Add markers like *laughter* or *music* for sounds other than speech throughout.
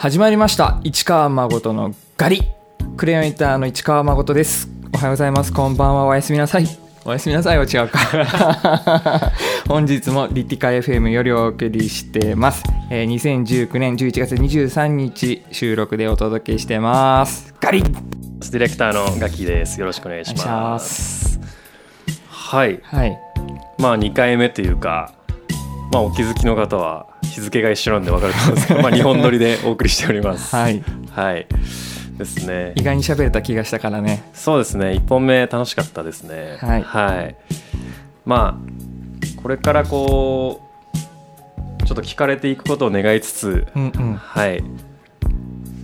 始まりました。市川誠のガリ。クレヨンインターの市川誠です。おはようございます。こんばんは。おやすみなさい。おやすみなさいは違うか。*laughs* 本日もリティカ FM よりお送りしてます、えー、2019年11月23日収録でお届けしてます。ガリ。ディレクターのガキです。よろしくお願いします。はい。はい。まあ2回目というかまあお気づきの方は日付が一緒なんで分かると思うんですけど *laughs* まあ2本撮りでお送りしております。はい。はい。ですね。意外に喋れた気がしたからね。そうですね。1本目楽しかったですね。はい。まあこれからこうちょっと聞かれていくことを願いつつうんうん。はい。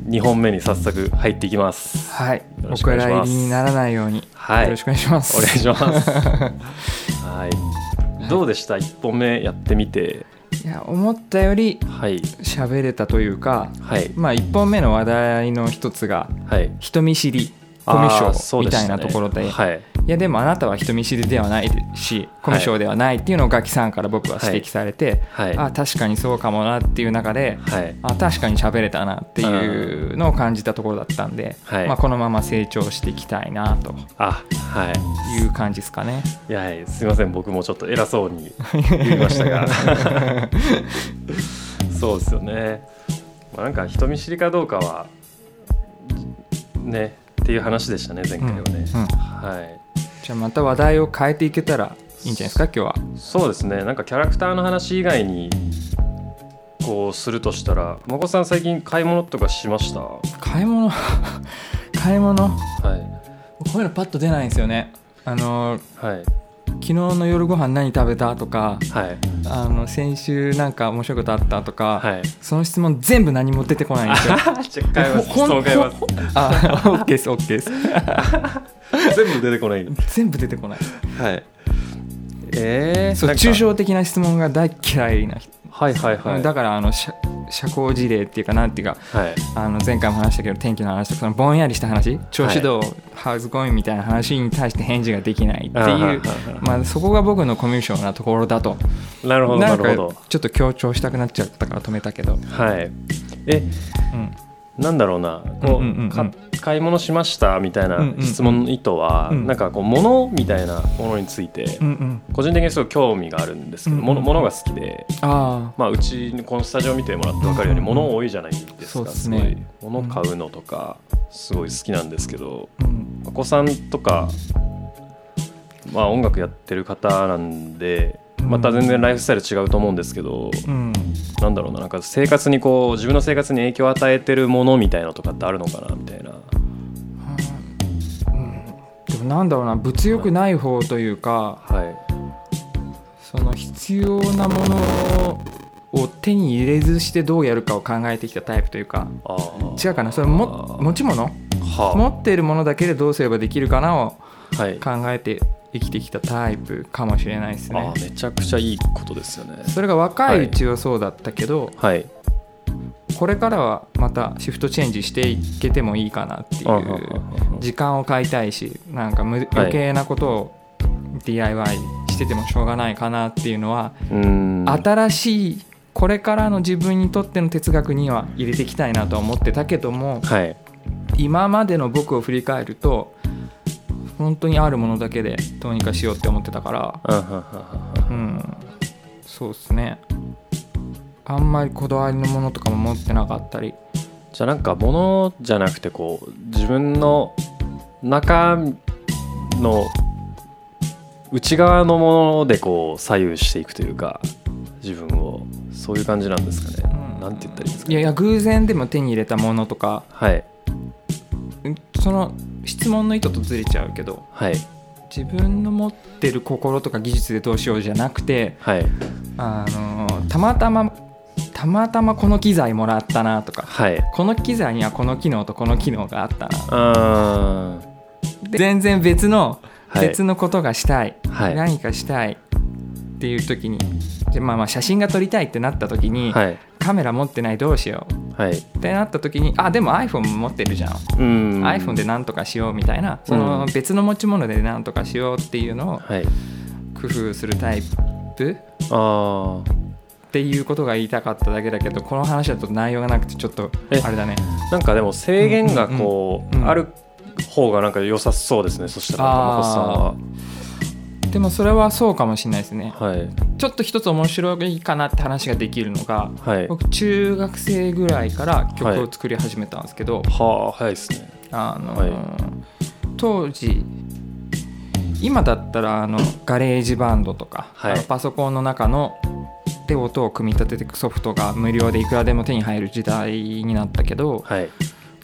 2本目に早速入っていきます。はい。お蔵入りにならないように、はい。よろしくお願いします。お願いします。はい。どうでした？1本目やってみていや思ったよりはい。喋れたというかはい。まあ1本目の話題の一つがはい。人見知りコミュ障みたいなところで、はいいやでもあなたは人見知りではないしコミュ障ではないっていうのをガキさんから僕は指摘されて、はい。あ確かにそうかもなっていう中ではい。あ確かに喋れたなっていうのを感じたところだったんで、はい。まあ、このまま成長していきたいなと。あはい。いう感じですかね。いやはいすいません。僕もちょっと偉そうに言いましたが。*laughs* そうですよね、まあ、なんか人見知りかどうかはねっていう話でしたね前回はね、うん。うんはい。じゃあまた話題を変えていけたらいいんじゃないですか今日は。そうですね。なんかキャラクターの話以外にこうするとしたらまこさん最近買い物とかしました？は買い物？*laughs* 買い物？い。こういうのパッと出ないんですよね。あのはい昨日の夜ご飯何食べたとかはい。あの先週なんか面白いことあったとか、はい。その質問全部何も出てこないんですよ。チェック変えます質問変えます。あ、オッケーです、オッケーです。*laughs* 全部出てこない全部出てこない。はい。えー、そう抽象的な質問が大嫌いな人、はいはいはい。だからあの社社交辞令っていうかなんていうかはい。あの前回も話したけど天気の話とかそのぼんやりした話調子どう、How's going みたいな話に対して返事ができないっていうまあ、そこが僕のコミュ障なところだと。なるほどなるほんどかちょっと強調したくなっちゃったから止めたけど、はい。えうん、なんだろうなこう,、うんうんうん。買い物しましたみたいなうんうんうん。質問の意図は、うん。なんかこう物みたいなものについて、うんうん。個人的にすごい興味があるんですけど、うんうん。物物が好きで、あまあ、うちこのスタジオ見てもらって分かるようにうんうん物多いじゃないですか、すね。すごい物買うのとかすごい好きなんですけどあ、うん、お子さんとか、まあ、音楽やってる方なんでまた全然ライフスタイル違うと思うんですけど、うん、なんだろうななんか生活にこう自分の生活に影響を与えてるものみたいなのとかってあるのかなみたいな。でもなんだろうな物欲ない方というかはい。その必要なものを手に入れずしてどうやるかを考えてきたタイプというか違うかなそれも持ち物？は持っているものだけでどうすればできるかなを考えて生きてきたタイプかもしれないですね。めちゃくちゃいいことですよね。それが若いうちはそうだったけど、はい。これからはまたシフトチェンジしていけてもいいかなっていう時間を買いたいしなんかむ余計なことを DIY しててもしょうがないかなっていうのはうーん。新しいこれからの自分にとっての哲学には入れていきたいなとは思ってたけどもはい。今までの僕を振り返ると本当にあるものだけでどうにかしようって思ってたから。うん。そうですね。あんまりこだわりのものとかも持ってなかったり。じゃあなんか物じゃなくてこう自分の中の内側のものでこう左右していくというか自分を。そういう感じなんですかね、うん。なんて言ったらいいんですかいやいや偶然でも手に入れたものとか。はい。うんその質問の意図とずれちゃうけどはい。自分の持ってる心とか技術でどうしようじゃなくてはい。あのたまたまたまたまこの機材もらったなとかはい。この機材にはこの機能とこの機能があったな。全然別の、はい。別のことがしたい、はい。何かしたいっていう時にで、まあ、まあ写真が撮りたいってなった時に、はい。カメラ持ってないどうしよう。はい。ってなった時にあでも iPhone 持ってるじゃん、うん。iPhone で何とかしようみたいなそのうん。別の持ち物で何とかしようっていうのをはい。工夫するタイプ？ああっていうことが言いたかっただけだけどこの話だと内容がなくてちょっとえあれだね。なんかでも制限がこう、うんうんうんある方がなんか良さそうですねそしたら玉越さんはでもそれはそうかもしれないですね。はい。ちょっと一つ面白いかなって話ができるのがはい。僕中学生ぐらいから曲を作り始めたんですけど、はあ早いですね。あのはい。当時今だったらあの GarageBand とか、はい。パソコンの中ので音を組み立てていくソフトが無料でいくらでも手に入る時代になったけどはい。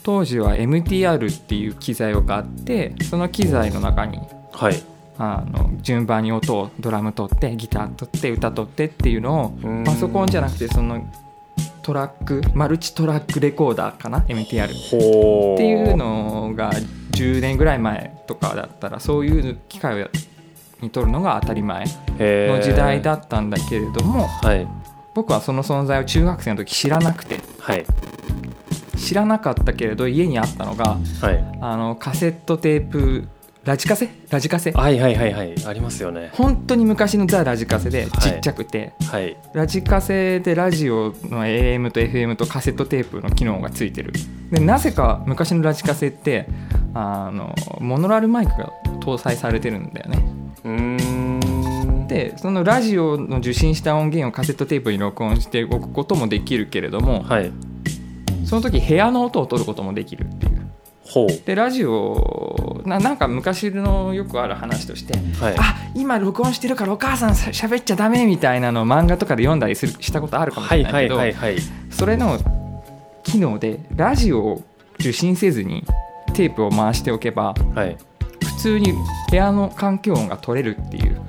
当時は MTR っていう機材があってその機材の中にはいあの順番に音をドラム取ってギター取って歌取ってっていうのをうん。パソコンじゃなくてそのトラックマルチトラックレコーダーかな MTR っていうのが10年ぐらい前とかだったらそういう機械をに取るのが当たり前の時代だったんだけれどもはい。僕はその存在を中学生の時知らなくて。はい。知らなかったけれど家にあったのがはい。あのカセットテープラジカセ？ラジカセ？はいはいはいはい。ありますよね。本当に昔のザ・ラジカセでちっちゃくて、はい。ラジカセでラジオの AM と FM とカセットテープの機能がついてる。でなぜか昔のラジカセってあのモノラルマイクが搭載されてるんだよね。うーん。でそのラジオの受信した音源をカセットテープに録音しておくこともできるけれどもはい。その時部屋の音を取ることもできるっていうでラジオななんか昔のよくある話としてはい。あ今録音してるからお母さんしゃべっちゃダメみたいなのを漫画とかで読んだりするしたことあるかもしれないけど、はいはい。それの機能でラジオを受信せずにテープを回しておけばはい。普通に部屋の環境音が取れるっていう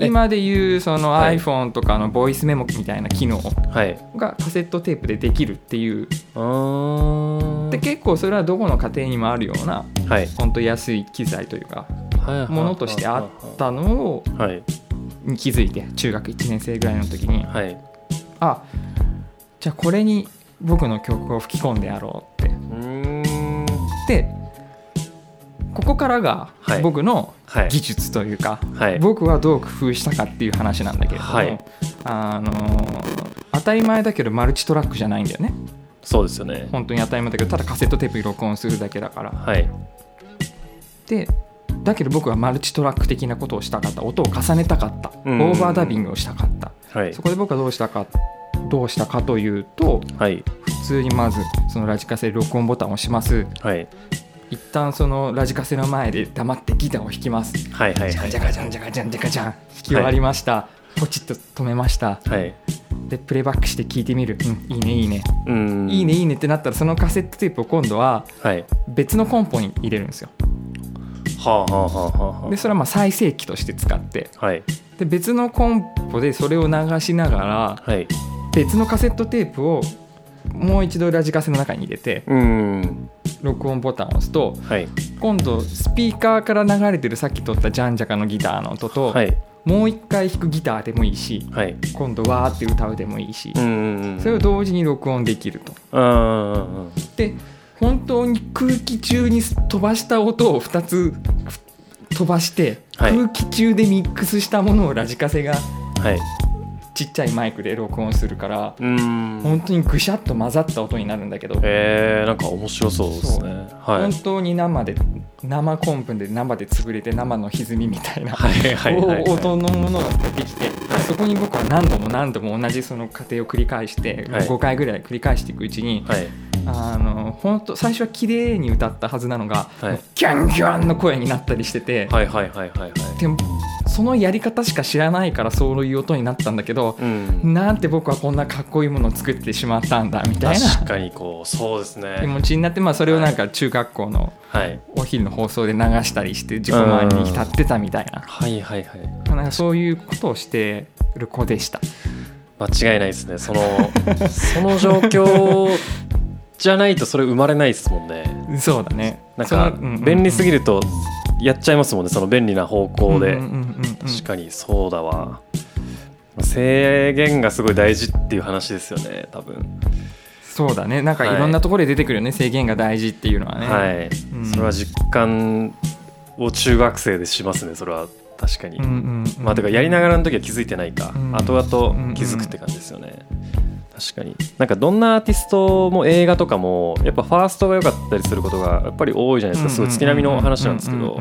今でいうそのはい。iPhone とかのボイスメモみたいな機能はい。がカセットテープでできるっていう。うー。んで結構それはどこの家庭にもあるようなはい。本当安い機材というかはいものとしてあったのをはい。に気づいて中学1年生ぐらいの時にはい。あじゃあこれに僕の曲を吹き込んでやろうって。うーん。でここからがはい。僕のはい。技術というか、はい。僕はどう工夫したかっていう話なんだけれども、はい。あのー当たり前だけどマルチトラックじゃないんだよね。そうですよね。本当に当たり前だけどただカセットテープに録音するだけだから。はい。でだけど僕はマルチトラック的なことをしたかった。音を重ねたかった。オうん。ーバーダビングをしたかった。はい。そこで僕はどうしたかどうしたかというとはい。普通にまずそのラジカセで録音ボタンを押します。はい一旦そのラジカセの前で黙ってギターを弾きます。はいはいはいじゃかじゃかじゃんじゃかじゃんじゃかじゃん弾き終わりました、ポチッと止めました。はい。でプレイバックして聞いてみる、うん、いいねいいね、うん。いいねいいねってなったらそのカセットテープを今度ははい。別のコンポに入れるんですよ。はあはあはあはあ。でそれはまあ再生機として使って。はい。で別のコンポでそれを流しながらはい。別のカセットテープをもう一度ラジカセの中に入れてうん録音ボタンを押すとはい。今度スピーカーから流れてるさっき撮ったジャンジャカのギターの音と、はい。もう一回弾くギターでもいいしはい。今度わーって歌うでもいいし、うんそれを同時に録音できると。で本当に空気中に飛ばした音を2つ飛ばして、はい。空気中でミックスしたものをラジカセがはいちっちゃいマイクで録音するからうん。本当にぐしゃっと混ざった音になるんだけど、えー、なんか面白そうですね。はい。本当に生で生コンプで生で潰れて生の歪みみたいな、音のものができて、そこに僕は何度も何度も同じその過程を繰り返して、はい。5回ぐらい繰り返していくうちに、はい。あの本当最初は綺麗に歌ったはずなのが、はい。ギャンギャンの声になったりしてて、はいはいはいはいはいそのやり方しか知らないからそういう音になったんだけど、うん。なんて僕はこんなかっこいいものを作ってしまったんだみたいな確かにこうそうです気ね持ちになって、まあ、それをなんか中学校のはい。お昼の放送で流したりして自己満に浸ってたみたいな。はいはいはい。なんかそういうことをしてる子でした。間違いないですね。その *laughs* その状況じゃないとそれ生まれないですもんね。そうだね。なんか便利すぎるとやっちゃいますもんねその便利な方向で。確かにそうだわ。制限がすごい大事っていう話ですよね多分。そうだね。なんかい。ろんなところで出てくるよね、制限が大事っていうのはね、はい、うん。それは実感を中学生でしますねそれは確かに、うんうんうんまあてかやりながらの時は気づいてないか、うん。後々気づくって感じですよね、確かに。なんかどんなアーティストも映画とかもやっぱファーストが良かったりすることがやっぱり多いじゃないですか。すごい月並みの話なんですけど。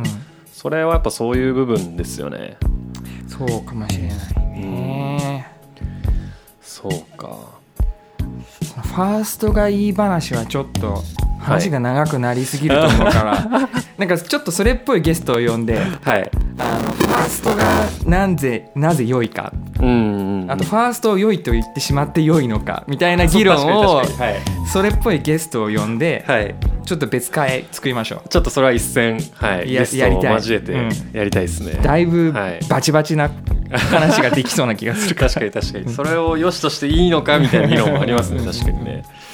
それはやっぱそういう部分ですよね。そうかもしれないね、そうか。ファーストがいい話はちょっと話が長くなりすぎると思うから、*laughs* なんかちょっとそれっぽいゲストを呼んで。はいストがなぜなぜ良いか。うんうんうん。あとファーストを良いと言ってしまって良いのかみたいな議論をそれっぽいゲストを呼んではい、はい、ちょっと別会作りましょう。ちょっとそれは一戦はい。やゲストをやりたい。交えてうん。やりたいですね、だいぶはい。バチバチな話ができそうな気がする確かに確かに。それを良しとしていいのかみたいな議論もありますね。確かにね。うん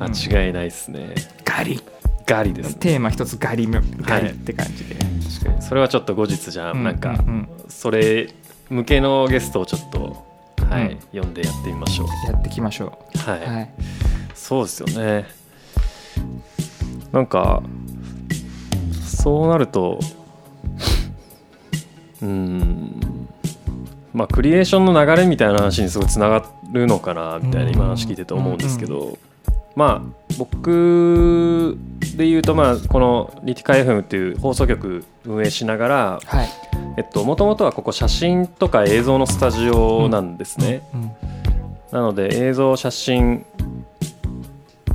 間違いないですね。ガリガリですね。テーマ一つガリムガリって感じで、確かに。それはちょっと後日じゃあうんなんかうんうん。それ向けのゲストをちょっとはうん。い呼んでやってみましょう。やっていきましょう、はい。はい、そうですよね。なんかそうなるとうんまあクリエーションの流れみたいな話にすごいつながるのかなみたいな今話聞いてて思うんですけどまあ僕で言うとまあこのリティカ FM っていう放送局運営しながらはい。えっともともとはここ写真とか映像のスタジオなんですね。うんなので映像写真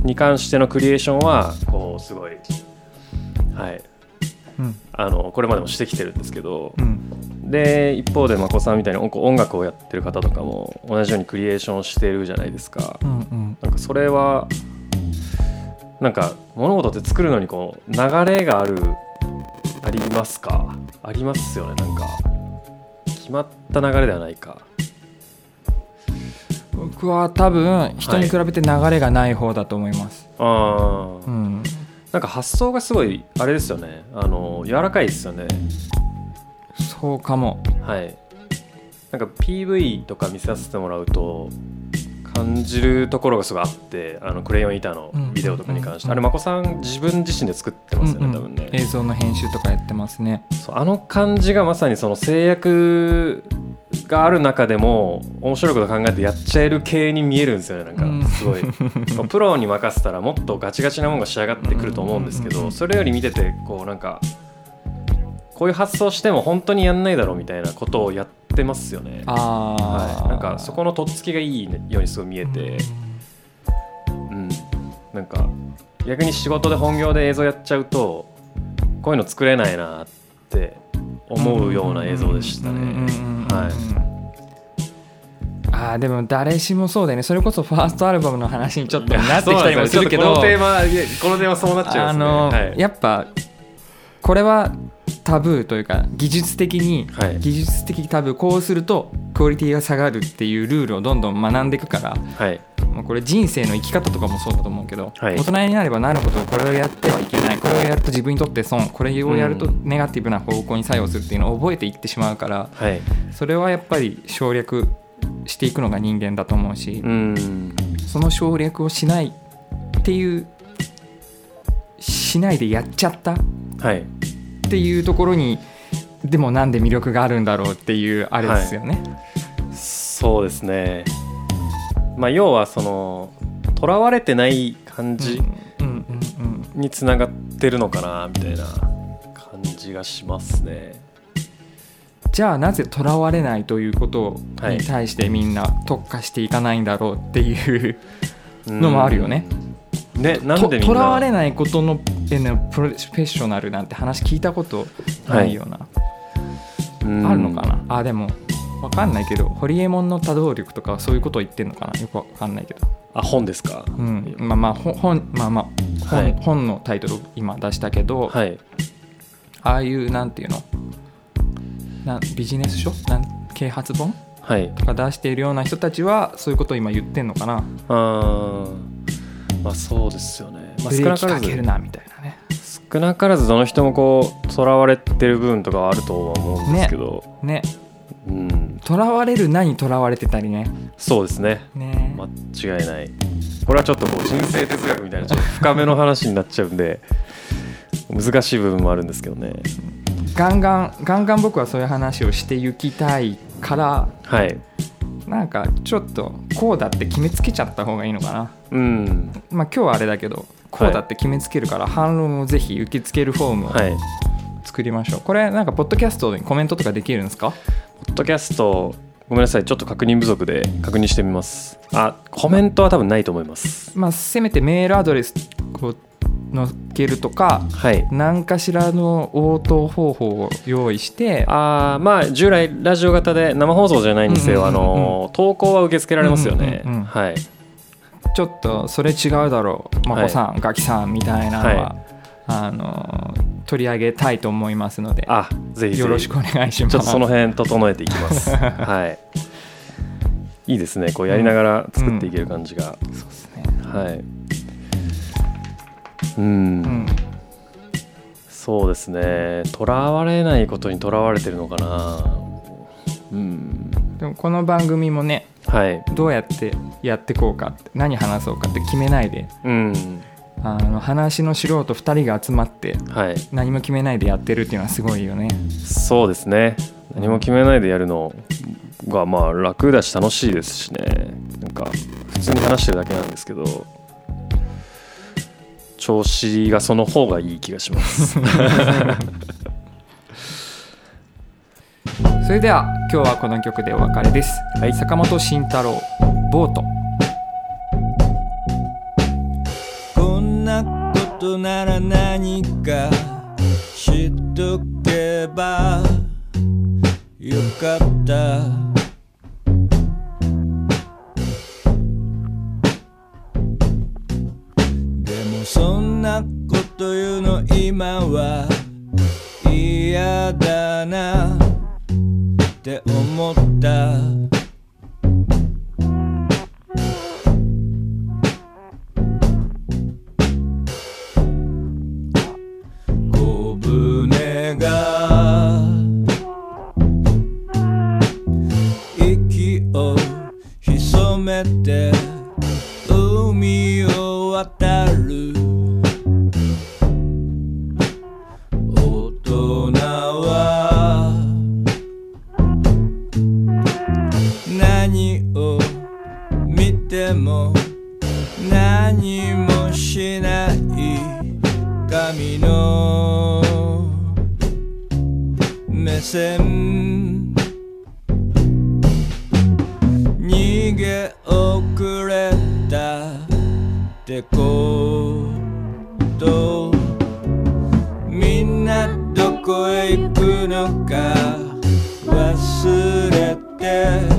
に関してのクリエーションはこうすごいはい。うん。あのこれまでもしてきてるんですけどうん。で一方でまこさんみたいに音音楽をやってる方とかも同じようにクリエーションしてるじゃないですか。うんうん。なんかそれはなんか物事って作るのにこう流れがあるありますか？ありますよねなんか。決まった流れではないか。僕は多分人に比べて流れがない方だと思います、あー。うん。なんか発想がすごいあれですよね。あの柔らかいですよね。そうかも。はい。なんか PV とか見させてもらうと感じるところがすごいあってあのクレヨン板のビデオとかに関して、うんあれまこさん自分自身で作ってますよね、うんうん。多分ね、映像の編集とかやってますね。そうあの感じがまさにその制約がある中でも面白いこと考えてやっちゃえる系に見えるんですよねなんかすごい、ま *laughs* あプロに任せたらもっとガチガチなものが仕上がってくると思うんですけうんうんうんどそれより見ててこうなんかこういう発想しても本当にやんないだろうみたいなことをやってますよね。はい、なんかそこのとっつきがいいようにすごい見えて、うん、なんか逆に仕事で本業で映像やっちゃうとこういうの作れないなって思うような映像でしたね。はい。ああでも誰しもそうだよね。それこそファーストアルバムの話にちょっとなってきたりもするけどこのテーマこのテーマそうなっちゃいますね。あの、はい。やっぱこれはタブーというか技術的に、はい。技術的タブーこうするとクオリティが下がるっていうルールをどんどん学んでいくからはい。もうこれ人生の生き方とかもそうだと思うけど、はい。大人になればなるほどこれをやってはいけないこれをやると自分にとって損これをやるとうんネガティブな方向に作用するっていうのを覚えていってしまうからはい。それはやっぱり省略していくのが人間だと思うし、うん。その省略をしないっていうしないでやっちゃったっはいていうところにでもなんで魅力があるんだろうっていうあれですよね。そうですね。まあ要はその囚われてない感じにつながってるのかなみたいな感じがしますね。じゃあなぜとらわれないということはいに対してみんな特化していかないんだろうっていうのもあるよね。うん。ねなんとでとらわれないことのへのプロフェッショナルなんて話聞いたことないような、うんあるのかな？あでもわかんないけどホリエモンの多動力とかはそういうことを言ってんのかな？よくわかんないけど、あ本ですか？うん、まあまあほ本まあまあ本,、はい。本のタイトル今出したけど、はい。ああいうなんていうの？なんビジネス書？なん啓発本？はい。とか出しているような人たちはそういうことを今言ってんのかな？あーまあそうですよね。まあ、少なからずかけるなみたいなね。少なからずどの人もこう囚われてる部分とかはあるとは思うんですけど、ね。うん。とらわれるなにとらわれてたりね。そうですね。ね。間違いない。これはちょっとこう人生哲学みたいなちょっと深めの話になっちゃうんで難しい部分もあるんですけどね。ガンガンガンガン僕はそういう話をしていきたいからはい。なんかちょっとこうだって決めつけちゃった方がいいのかな。うん。まあ今日はあれだけどこうだって決めつけるから反論をぜひ受け付けるフォームをはい。作りましょう、これなんかポッドキャストにコメントとかできるんですか？ポッドキャストごめんなさい。ちょっと確認不足で確認してみます。あコメントは多分ないと思います。まあせめてメールアドレスを載っけるとかはい。何かしらの応答方法を用意してあーまあ従来ラジオ型で生放送じゃないんうんうんうんあの投稿は受け付けられますよね、うんうんうんはい。ちょっとそれ違うだろうまこさん、ガキさんみたいなのは、はあの取り上げたいと思いますのであぜひぜひ。よろしくお願いします。ちょっとその辺整えていきます。*laughs* はい。いいですね。こうやりながら作っていける感じが、そうですね。はいうん、うん。そうですね。とらわれないことにとらわれてるのかな。うん。でもこの番組もねはい。どうやってやってこうかって何話そうかって決めないでうん。あの話の素人2人が集まってはい。何も決めないでやってるっていうのはすごいよね。そうですね。何も決めないでやるのがまあ楽だし楽しいですしね。なんか普通に話してるだけなんですけど調子がその方がいい気がします。*laughs* それでは今日はこの曲でお別れです、はい。坂本慎太郎ボート。こんなことなら何か知っとけばよかった今は嫌だなって思った。小舟が息を潜めて海を渡る。こへ行くのか忘れて